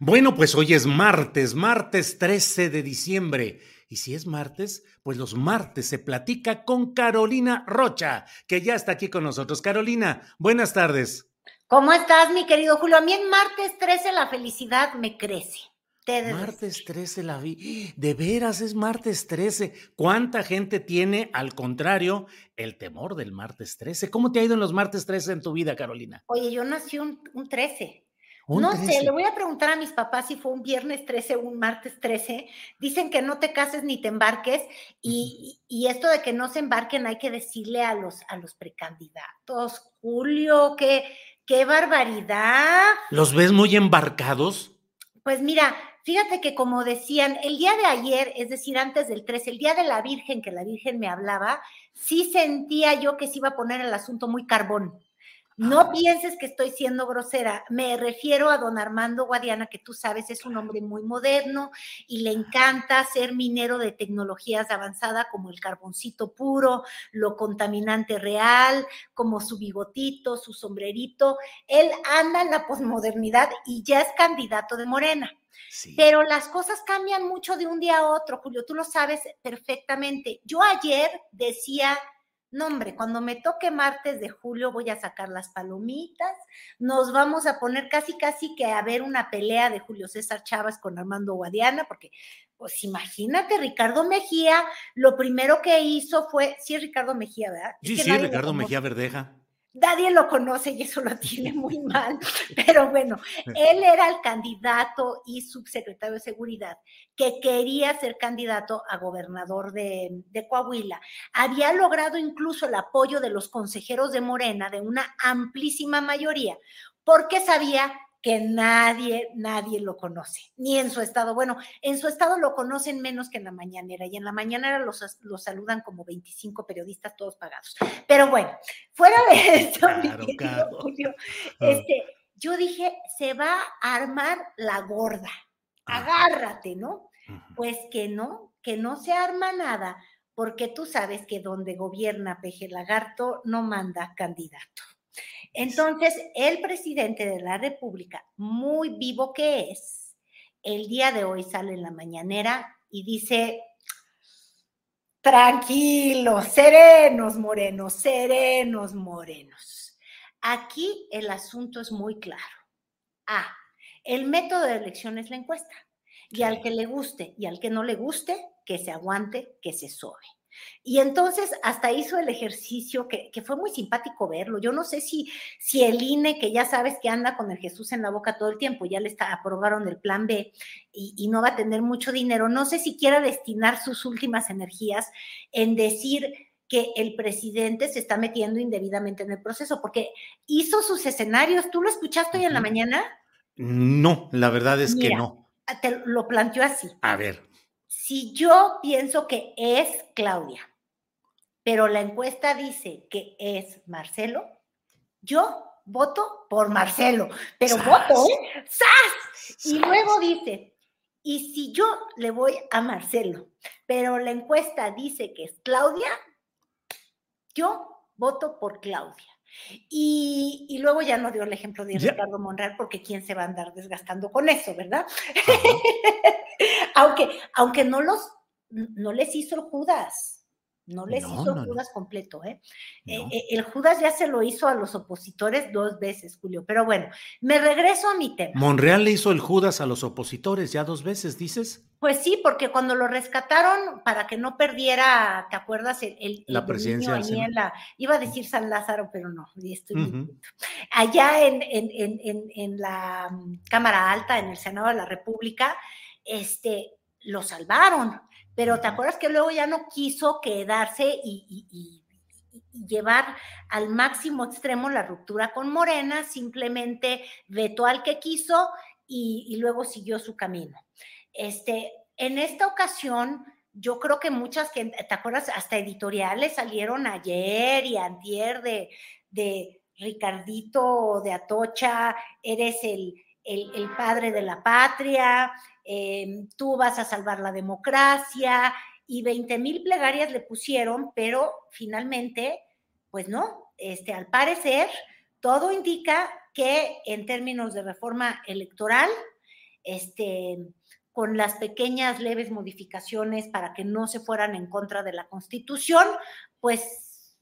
Bueno, pues hoy es martes, martes 13 de diciembre. Y si es martes, pues los martes se platica con Carolina Rocha, que ya está aquí con nosotros. Carolina, buenas tardes. ¿Cómo estás, mi querido Julio? A mí en martes 13 la felicidad me crece. Te Martes 13 la vi. De veras es martes 13. ¿Cuánta gente tiene, al contrario, el temor del martes 13? ¿Cómo te ha ido en los martes 13 en tu vida, Carolina? Oye, yo nací un, un 13. No 13. sé, le voy a preguntar a mis papás si fue un viernes 13 o un martes 13. Dicen que no te cases ni te embarques y, y esto de que no se embarquen hay que decirle a los, a los precandidatos. Julio, qué, qué barbaridad. ¿Los ves muy embarcados? Pues mira, fíjate que como decían, el día de ayer, es decir, antes del 13, el día de la Virgen, que la Virgen me hablaba, sí sentía yo que se iba a poner el asunto muy carbón. No pienses que estoy siendo grosera, me refiero a don Armando Guadiana, que tú sabes es un hombre muy moderno y le encanta ser minero de tecnologías avanzadas como el carboncito puro, lo contaminante real, como su bigotito, su sombrerito. Él anda en la posmodernidad y ya es candidato de Morena. Sí. Pero las cosas cambian mucho de un día a otro, Julio, tú lo sabes perfectamente. Yo ayer decía, no hombre, cuando me toque martes de julio voy a sacar las palomitas, nos vamos a poner casi, casi que a ver una pelea de Julio César Chávez con Armando Guadiana, porque pues imagínate, Ricardo Mejía, lo primero que hizo fue, sí Ricardo Mejía, ¿verdad? Es Sí, que sí, Ricardo Mejía Verdeja. Nadie lo conoce y eso lo tiene muy mal. Pero bueno, él era el candidato y subsecretario de Seguridad que quería ser candidato a gobernador de, de Coahuila. Había logrado incluso el apoyo de los consejeros de Morena de una amplísima mayoría, porque sabía que nadie, nadie lo conoce, ni en su estado. Bueno, en su estado lo conocen menos que en la mañanera, y en la mañanera los, los saludan como 25 periodistas, todos pagados. Pero bueno, fuera de esto, Claro, claro. Julio, Ah. este, yo dije, se va a armar la gorda, Ah. agárrate, ¿no? Pues que no, que no se arma nada, porque tú sabes que donde gobierna Peje Lagarto no manda candidato. Entonces, el presidente de la República, muy vivo que es, el día de hoy sale en la mañanera y dice, tranquilos, serenos, morenos, serenos, morenos. Aquí el asunto es muy claro. A, el método de elección es la encuesta. Y al que le guste y al que no le guste, que se aguante, que se sobe. Y entonces hasta hizo el ejercicio que, que, fue muy simpático verlo. Yo no sé si, si el INE, que ya sabes que anda con el Jesús en la boca todo el tiempo, ya le está, aprobaron el plan B y, y no va a tener mucho dinero, no sé si quiera destinar sus últimas energías en decir que el presidente se está metiendo indebidamente en el proceso, porque hizo sus escenarios. ¿Tú lo escuchaste hoy en la mañana? No, la verdad es Mira, que no. Te lo planteó así. A ver. Si yo pienso que es Claudia, pero la encuesta dice que es Marcelo, yo voto por Marcelo, pero ¡Sas! voto, ¿eh? ¡Sas! Y ¡Sas! luego dice, y si yo le voy a Marcelo, pero la encuesta dice que es Claudia, yo voto por Claudia. Y, luego ya no dio el ejemplo de Ricardo Monreal, porque quién se va a andar desgastando con eso, ¿verdad? aunque, aunque no los, no les hizo el Judas. No les hizo el Judas completo, ¿eh? Eh, ¿eh? El Judas ya se lo hizo a los opositores dos veces, Julio. Pero bueno, me regreso a mi tema. ¿Monreal le hizo el Judas a los opositores ya dos veces, dices? Pues sí, porque cuando lo rescataron para que no perdiera, ¿te acuerdas? El, la presidencia. iba a decir San Lázaro, pero no, estoy Allá en, en, la mm, Cámara Alta, en el Senado de la República, este, lo salvaron pero ¿te acuerdas que luego ya no quiso quedarse y, llevar al máximo extremo la ruptura con Morena, simplemente vetó al que quiso y, luego siguió su camino. Este, en esta ocasión, yo creo que muchas que, ¿te acuerdas? Hasta editoriales salieron ayer y antier de, de Ricardito de Atocha, eres el, el padre de la patria, Em, tú vas a salvar la democracia y 20 mil plegarias le pusieron, pero finalmente, pues no, este, al parecer, todo indica que en términos de reforma electoral, este, con las pequeñas leves modificaciones para que no se fueran en contra de la Constitución, pues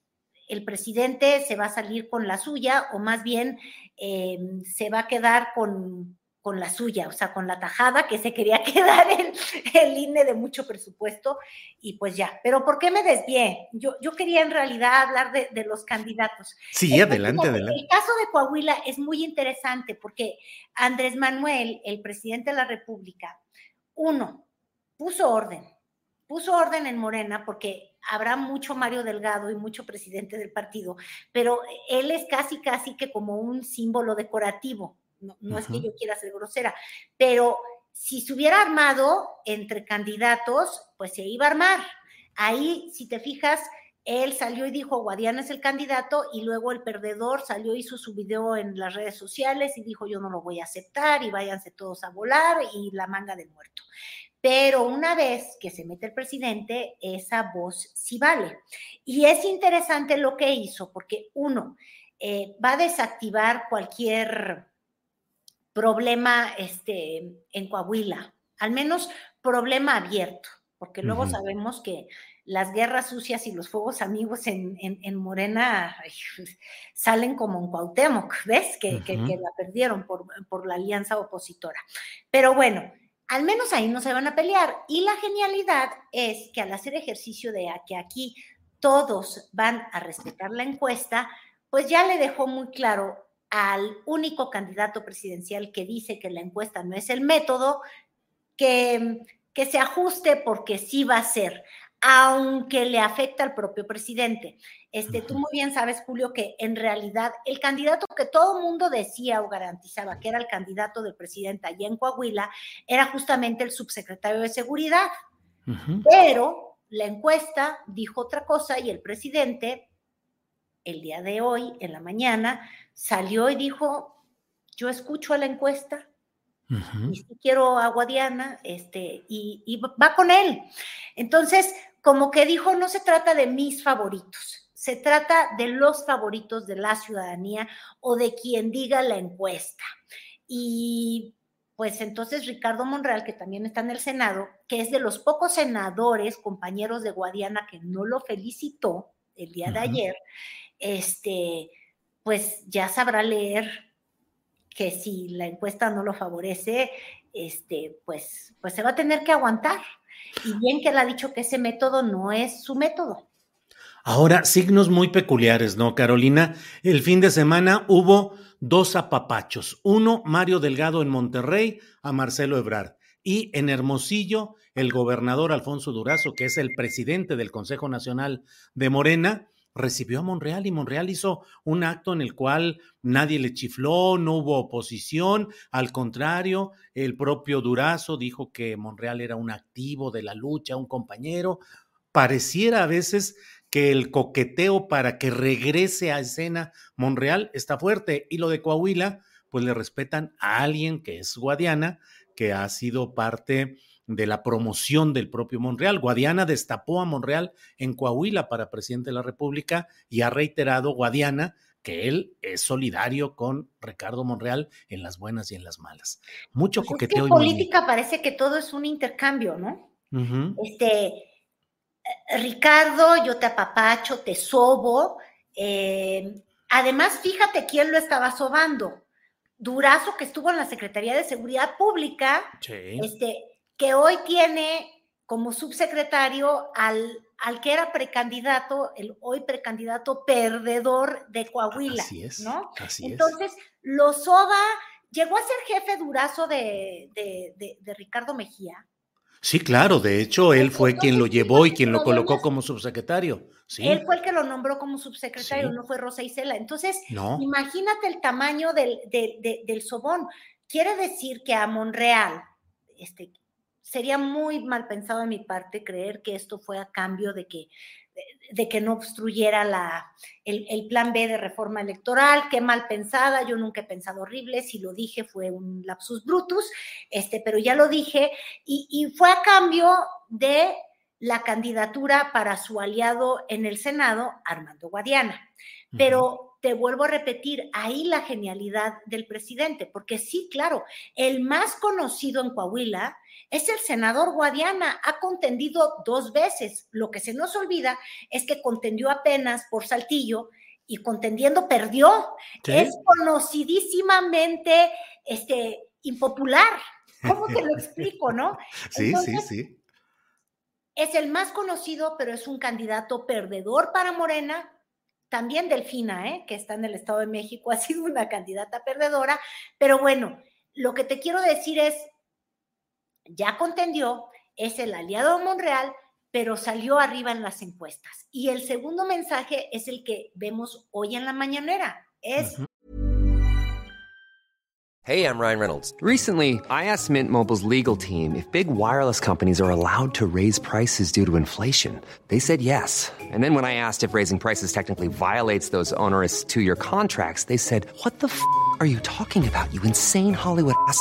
el presidente se va a salir con la suya o más bien em, se va a quedar con, con la suya, o sea, con la tajada que se quería quedar el, el INE de mucho presupuesto y pues ya. Pero ¿por qué me desvié? Yo, yo quería en realidad hablar de, los candidatos. Sí, adelante, adelante. El caso de Coahuila es muy interesante porque Andrés Manuel, el presidente de la República, uno, puso orden, puso orden en Morena porque habrá mucho Mario Delgado y mucho presidente del partido, pero él es casi, casi que como un símbolo decorativo no, es que yo quiera ser grosera, pero si se hubiera armado entre candidatos, pues se iba a armar. Ahí, si te fijas, él salió y dijo, Guadiana es el candidato, y luego el perdedor salió, hizo su video en las redes sociales y dijo, yo no lo voy a aceptar y váyanse todos a volar y la manga del muerto. Pero una vez que se mete el presidente, esa voz sí vale. Y es interesante lo que hizo, porque uno, eh, va a desactivar cualquier problema este, en Coahuila, al menos problema abierto, porque luego sabemos que las guerras sucias y los fuegos amigos en, Morena salen como en Cuauhtémoc, ¿ves? Que, la perdieron por, por, la alianza opositora. Pero bueno, al menos ahí no se van a pelear. Y la genialidad es que al hacer ejercicio de que aquí todos van a respetar la encuesta, pues ya le dejó muy claro al único candidato presidencial que dice que la encuesta no es el método, que, que se ajuste porque sí va a ser, aunque le afecta al propio presidente. Este, tú muy bien sabes, Julio, que en realidad el candidato que todo el mundo decía o garantizaba que era el candidato del presidente allá en Coahuila era justamente el subsecretario de Seguridad. Pero la encuesta dijo otra cosa y el presidente, el día de hoy, en la mañana, salió y dijo, yo escucho a la encuesta, y si quiero a Guadiana, este, y, va con él. Entonces, como que dijo, no se trata de mis favoritos, se trata de los favoritos de la ciudadanía o de quien diga la encuesta. Y pues entonces Ricardo Monreal, que también está en el Senado, que es de los pocos senadores, compañeros de Guadiana, que no lo felicitó el día de ayer, este, pues ya sabrá leer que si la encuesta no lo favorece, este, pues, pues se va a tener que aguantar. Y bien que él ha dicho que ese método no es su método. Ahora, signos muy peculiares, ¿no, Carolina? El fin de semana hubo dos apapachos. Uno, Mario Delgado en Monterrey, a Marcelo Ebrard. Y en Hermosillo, el gobernador Alfonso Durazo, que es el presidente del Consejo Nacional de Morena, recibió a Monreal y Monreal hizo un acto en el cual nadie le chifló, no hubo oposición, al contrario, el propio Durazo dijo que Monreal era un activo de la lucha, un compañero. Pareciera a veces que el coqueteo para que regrese a escena Monreal está fuerte y lo de Coahuila, pues le respetan a alguien que es Guadiana, que ha sido parte de la promoción del propio Monreal. Guadiana destapó a Monreal en Coahuila para presidente de la República y ha reiterado Guadiana que él es solidario con Ricardo Monreal en las buenas y en las malas. Mucho Pues es coqueteo. que en política parece que todo es un intercambio, ¿no? Este, eh, Ricardo, yo te apapacho, te sobo. eh, además, fíjate quién lo estaba sobando. Durazo, que estuvo en la Secretaría de Seguridad Pública, Sí. este, que hoy tiene como subsecretario al, al que era precandidato, el hoy precandidato perdedor de Coahuila, Así es. ¿no? Así es. Entonces, lo soba, llegó a ser jefe durazo de, de- de- de Ricardo Mejía. Sí, claro. De hecho, él fue quien lo llevó y quien lo colocó como subsecretario. Sí. Él fue el que lo nombró como subsecretario, Sí. no fue Rosa Isela. Entonces, No. imagínate el tamaño del, de- de- del sobón. Quiere decir que a Monreal, este, sería muy mal pensado de mi parte creer que esto fue a cambio de que, de, de que no obstruyera la, el, el plan B de reforma electoral. Qué mal pensada, yo nunca he pensado horrible. Si lo dije fue un lapsus brutus, este, pero ya lo dije. Y, y fue a cambio de la candidatura para su aliado en el Senado, Armando Guadiana. Pero te vuelvo a repetir, ahí la genialidad del presidente, porque sí, claro, el más conocido en Coahuila es el senador Guadiana, ha contendido dos veces. Lo que se nos olvida es que contendió apenas por Saltillo y contendiendo perdió. Sí. Es conocidísimamente este, impopular. ¿Cómo te lo explico, no? Sí, sí, sí. es el más conocido, pero es un candidato perdedor para Morena. También Delfina, ¿eh? que está en el Estado de México, ha sido una candidata perdedora. Pero bueno, lo que te quiero decir es, ya contendió, es el aliado de Monreal, pero salió arriba en las encuestas. Y el segundo mensaje es el que vemos hoy en la mañanera. Es Hey, I'm Ryan Reynolds. Recently, I asked Mint Mobile's legal team if big wireless companies are allowed to raise prices due to inflation. They said yes. And then when I asked if raising prices technically violates those onerous two year contracts, they said, What the f are you talking about, you insane Hollywood ass?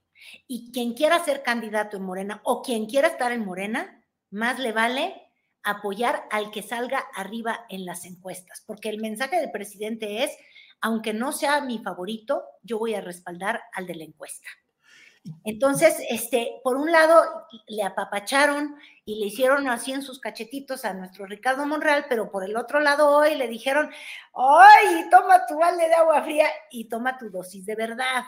Y quien quiera ser candidato en Morena o quien quiera estar en Morena, más le vale apoyar al que salga arriba en las encuestas, porque el mensaje del presidente es, aunque no sea mi favorito, yo voy a respaldar al de la encuesta. Entonces, este, por un lado, le apapacharon y le hicieron así en sus cachetitos a nuestro Ricardo Monreal, pero por el otro lado hoy le dijeron, ¡ay, toma tu balde de agua fría y toma tu dosis de verdad!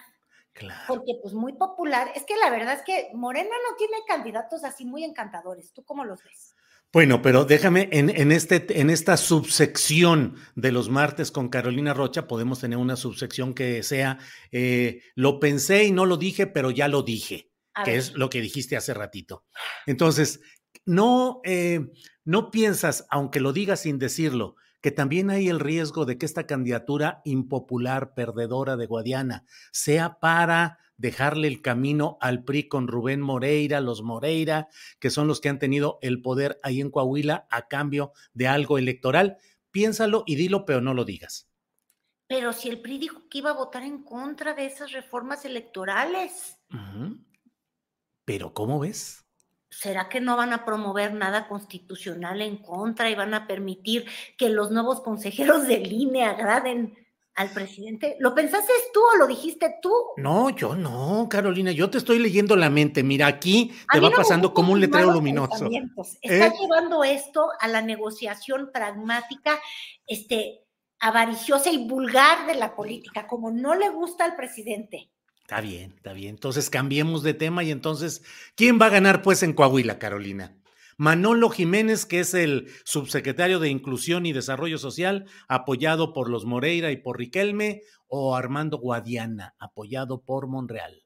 Claro. Porque pues muy popular. Es que la verdad es que Morena no tiene candidatos así muy encantadores. ¿Tú cómo los ves? Bueno, pero déjame, en, en, este, en esta subsección de los martes con Carolina Rocha, podemos tener una subsección que sea, eh, lo pensé y no lo dije, pero ya lo dije, A que ver. es lo que dijiste hace ratito. Entonces, no, eh, no piensas, aunque lo digas sin decirlo, que también hay el riesgo de que esta candidatura impopular, perdedora de Guadiana, sea para dejarle el camino al PRI con Rubén Moreira, los Moreira, que son los que han tenido el poder ahí en Coahuila a cambio de algo electoral. Piénsalo y dilo, pero no lo digas. Pero si el PRI dijo que iba a votar en contra de esas reformas electorales. Pero ¿cómo ves? ¿Será que no van a promover nada constitucional en contra y van a permitir que los nuevos consejeros del INE agraden al presidente? ¿Lo pensaste tú o lo dijiste tú? No, yo no, Carolina, yo te estoy leyendo la mente. Mira, aquí te va no pasando como un letrero luminoso. pensamientos. Está ¿Eh? llevando esto a la negociación pragmática, este, avariciosa y vulgar de la política, como no le gusta al presidente. Está bien, está bien. Entonces cambiemos de tema y entonces, ¿quién va a ganar pues en Coahuila, Carolina? Manolo Jiménez, que es el subsecretario de Inclusión y Desarrollo Social, apoyado por los Moreira y por Riquelme, o Armando Guadiana, apoyado por Monreal.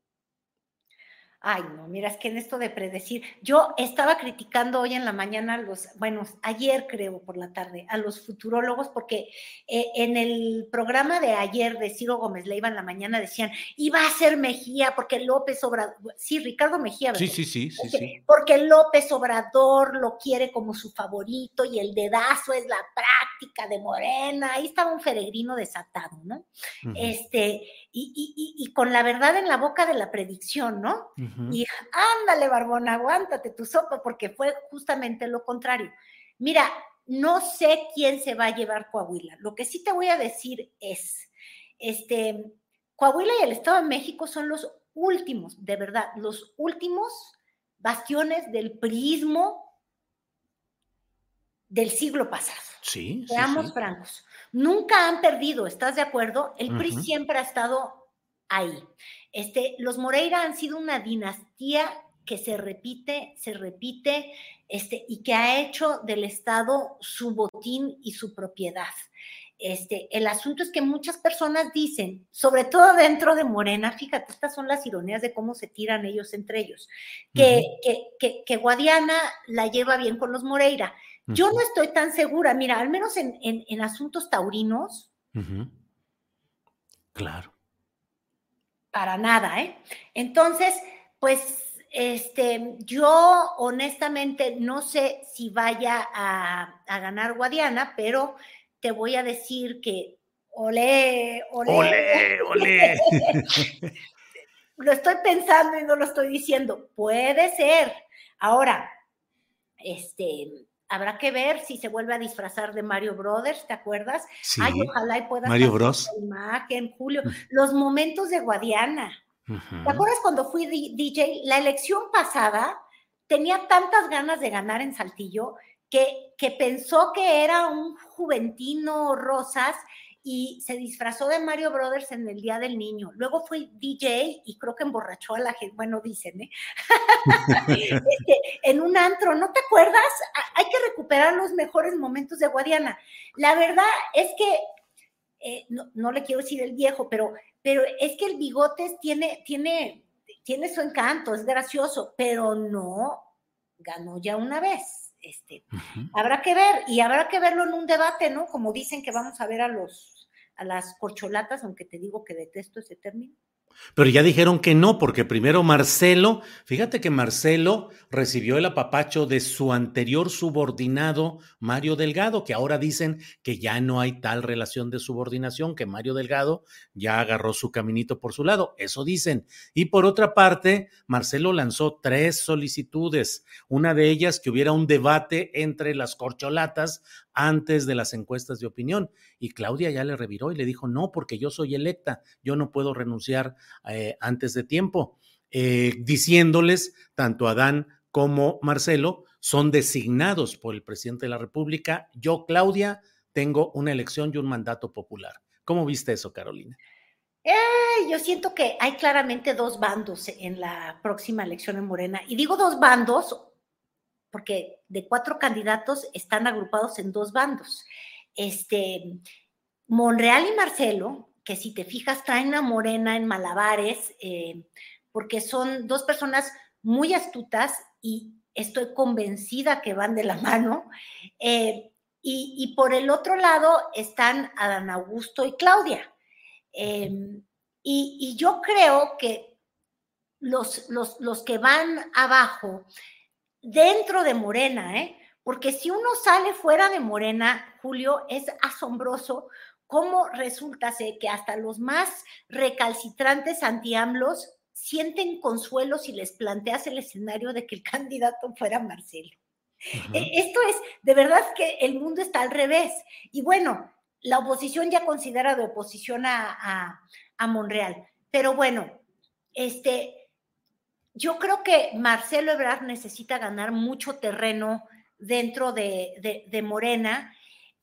Ay, no, mira, es que en esto de predecir, yo estaba criticando hoy en la mañana a los, bueno, ayer creo por la tarde, a los futurólogos, porque eh, en el programa de ayer de Ciro Gómez Leiva en la mañana decían, iba a ser Mejía, porque López Obrador, sí, Ricardo Mejía, ¿verdad? Sí, sí, sí, sí, porque, sí. Porque López Obrador lo quiere como su favorito y el dedazo es la práctica de Morena, ahí estaba un peregrino desatado, ¿no? Uh -huh. Este, y, y, y, con la verdad en la boca de la predicción, ¿no? Uh -huh. Y ándale, Barbón, aguántate tu sopa, porque fue justamente lo contrario. Mira, no sé quién se va a llevar Coahuila. Lo que sí te voy a decir es, este, Coahuila y el Estado de México son los últimos, de verdad, los últimos bastiones del prismo del siglo pasado. Sí. Seamos sí, sí. francos. Nunca han perdido, ¿estás de acuerdo? El PRI uh -huh. siempre ha estado ahí. Este, los Moreira han sido una dinastía que se repite, se repite, este, y que ha hecho del Estado su botín y su propiedad. Este, el asunto es que muchas personas dicen, sobre todo dentro de Morena, fíjate, estas son las ironías de cómo se tiran ellos entre ellos, que, uh -huh. que, que, que, Guadiana la lleva bien con los Moreira. Uh -huh. Yo no estoy tan segura, mira, al menos en, en, en asuntos taurinos. Uh -huh. Claro para nada, ¿eh? Entonces, pues, este, yo honestamente no sé si vaya a, a ganar Guadiana, pero te voy a decir que olé, olé, olé, olé. lo estoy pensando y no lo estoy diciendo. Puede ser. Ahora, este, habrá que ver si se vuelve a disfrazar de Mario Brothers, ¿te acuerdas? Sí. Ay, ojalá y pueda Mario Bros. imagen, Julio, los momentos de Guadiana. Uh -huh. ¿Te acuerdas cuando fui DJ? La elección pasada tenía tantas ganas de ganar en Saltillo que, que pensó que era un juventino Rosas y se disfrazó de Mario Brothers en el Día del Niño. Luego fui DJ y creo que emborrachó a la gente, bueno, dicen, ¿eh? este, en un antro, ¿no te acuerdas? Hay que recuperar los mejores momentos de Guadiana. La verdad es que, eh, no, no, le quiero decir el viejo, pero, pero es que el bigotes tiene, tiene, tiene su encanto, es gracioso, pero no ganó ya una vez. Este, uh -huh. habrá que ver y habrá que verlo en un debate, ¿no? Como dicen que vamos a ver a los a las corcholatas, aunque te digo que detesto ese término. Pero ya dijeron que no, porque primero Marcelo, fíjate que Marcelo recibió el apapacho de su anterior subordinado, Mario Delgado, que ahora dicen que ya no hay tal relación de subordinación, que Mario Delgado ya agarró su caminito por su lado, eso dicen. Y por otra parte, Marcelo lanzó tres solicitudes, una de ellas que hubiera un debate entre las corcholatas antes de las encuestas de opinión. Y Claudia ya le reviró y le dijo, no, porque yo soy electa, yo no puedo renunciar eh, antes de tiempo, eh, diciéndoles, tanto Adán como Marcelo son designados por el presidente de la República. Yo, Claudia, tengo una elección y un mandato popular. ¿Cómo viste eso, Carolina? Eh, yo siento que hay claramente dos bandos en la próxima elección en Morena. Y digo dos bandos porque de cuatro candidatos están agrupados en dos bandos. Este, Monreal y Marcelo, que si te fijas traen a Morena en malabares, eh, porque son dos personas muy astutas y estoy convencida que van de la mano. Eh, y, y, por el otro lado están Adán Augusto y Claudia. Eh, y, y, yo creo que los, los, los que van abajo, dentro de Morena, ¿eh? Porque si uno sale fuera de Morena, Julio, es asombroso cómo resulta que hasta los más recalcitrantes anti-AMLOS sienten consuelo si les planteas el escenario de que el candidato fuera Marcelo. -huh. Esto es, de verdad que el mundo está al revés. Y bueno, la oposición ya considera de oposición a, a, a Monreal. Pero bueno, este, yo creo que Marcelo Ebrard necesita ganar mucho terreno dentro de, de, de, Morena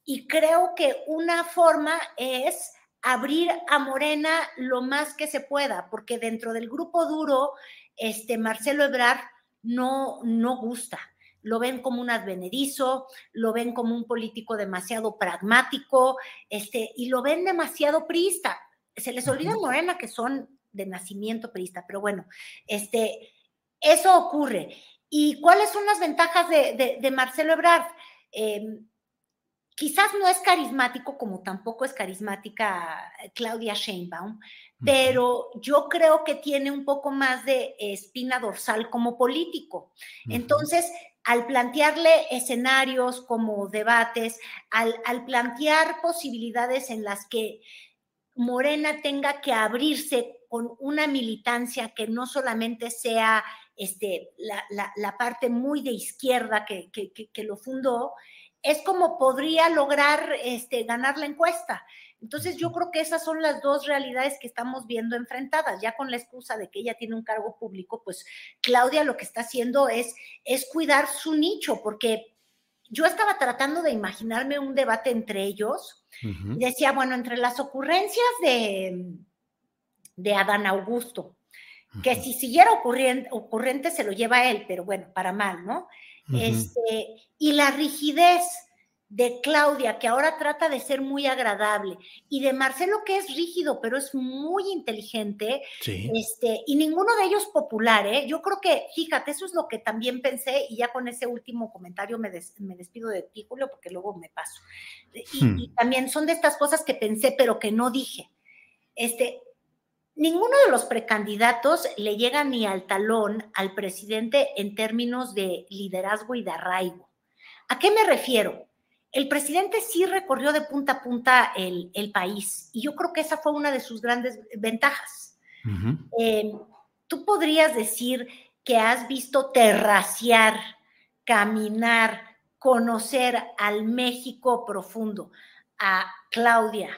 y creo que una forma es abrir a Morena lo más que se pueda, porque dentro del grupo duro, este Marcelo Ebrard no, no gusta. lo ven como un advenedizo, lo ven como un político demasiado pragmático, este, y lo ven demasiado priista. Se les olvida Morena que son de nacimiento priista, pero bueno, este, eso ocurre. ¿Y cuáles son las ventajas de, Marcelo Ebrard? Em, quizás no es carismático como tampoco es carismática Claudia Sheinbaum, pero yo creo que tiene un poco más de espina dorsal como político. Entonces, al plantearle escenarios como debates, al, plantear posibilidades en las que Morena tenga que abrirse con una militancia que no solamente sea este, la, parte muy de izquierda que, que, lo fundó, es como podría lograr este, ganar la encuesta. Entonces yo creo que esas son las dos realidades que estamos viendo enfrentadas, ya con la excusa de que ella tiene un cargo público, pues Claudia lo que está haciendo es, es cuidar su nicho, porque yo estaba tratando de imaginarme un debate entre ellos, decía, bueno, entre las ocurrencias de, de Adán Augusto, que si siguiera ocurriente, ocurrente se lo lleva él, pero bueno, para mal, ¿no? este, y la rigidez de Claudia, que ahora trata de ser muy agradable, y de Marcelo, que es rígido, pero es muy inteligente, este, y ninguno de ellos popular, ¿eh? Yo creo que, fíjate, eso es lo que también pensé, y ya con ese último comentario me, me despido de ti, Julio, porque luego me paso. Y, hmm. y, también son de estas cosas que pensé, pero que no dije. Este, ninguno de los precandidatos le llega ni al talón al presidente en términos de liderazgo y de arraigo. ¿A qué me refiero? el presidente sí recorrió de punta a punta el, país y yo creo que esa fue una de sus grandes ventajas. Eh, Tú podrías decir que has visto terraciar, caminar, conocer al México profundo, a Claudia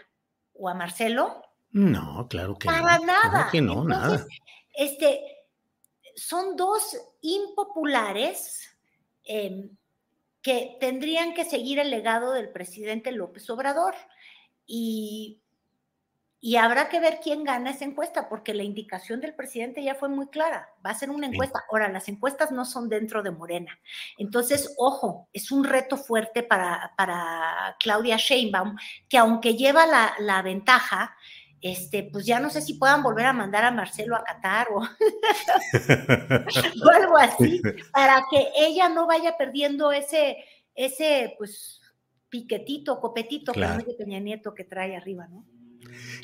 o a Marcelo. No, claro que no. Para nada. que no, nada. Este, son dos impopulares. Eh, que tendrían que seguir el legado del presidente López Obrador. Y, y habrá que ver quién gana esa encuesta, porque la indicación del presidente ya fue muy clara. Va a ser una encuesta. Ahora, las encuestas no son dentro de Morena. Entonces, ojo, es un reto fuerte para, para Claudia Sheinbaum, que aunque lleva la, la ventaja, este, pues ya no sé si puedan volver a mandar a Marcelo a Qatar o, algo así, para que ella no vaya perdiendo ese, ese, pues, piquetito, copetito claro. que Peña Nieto que trae arriba, ¿no?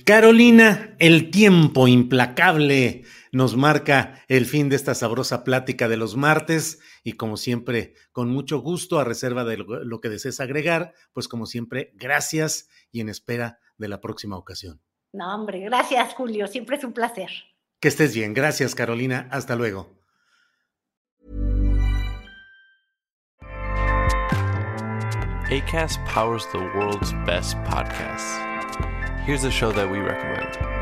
Carolina, el tiempo implacable nos marca el fin de esta sabrosa plática de los martes y como siempre, con mucho gusto, a reserva de lo que desees agregar, pues como siempre, gracias y en espera de la próxima ocasión. No, hombre, gracias, Julio. Siempre es un placer. Que estés bien. Gracias, Carolina. Hasta luego. ACAST powers the world's best podcasts. Here's a show that we recommend.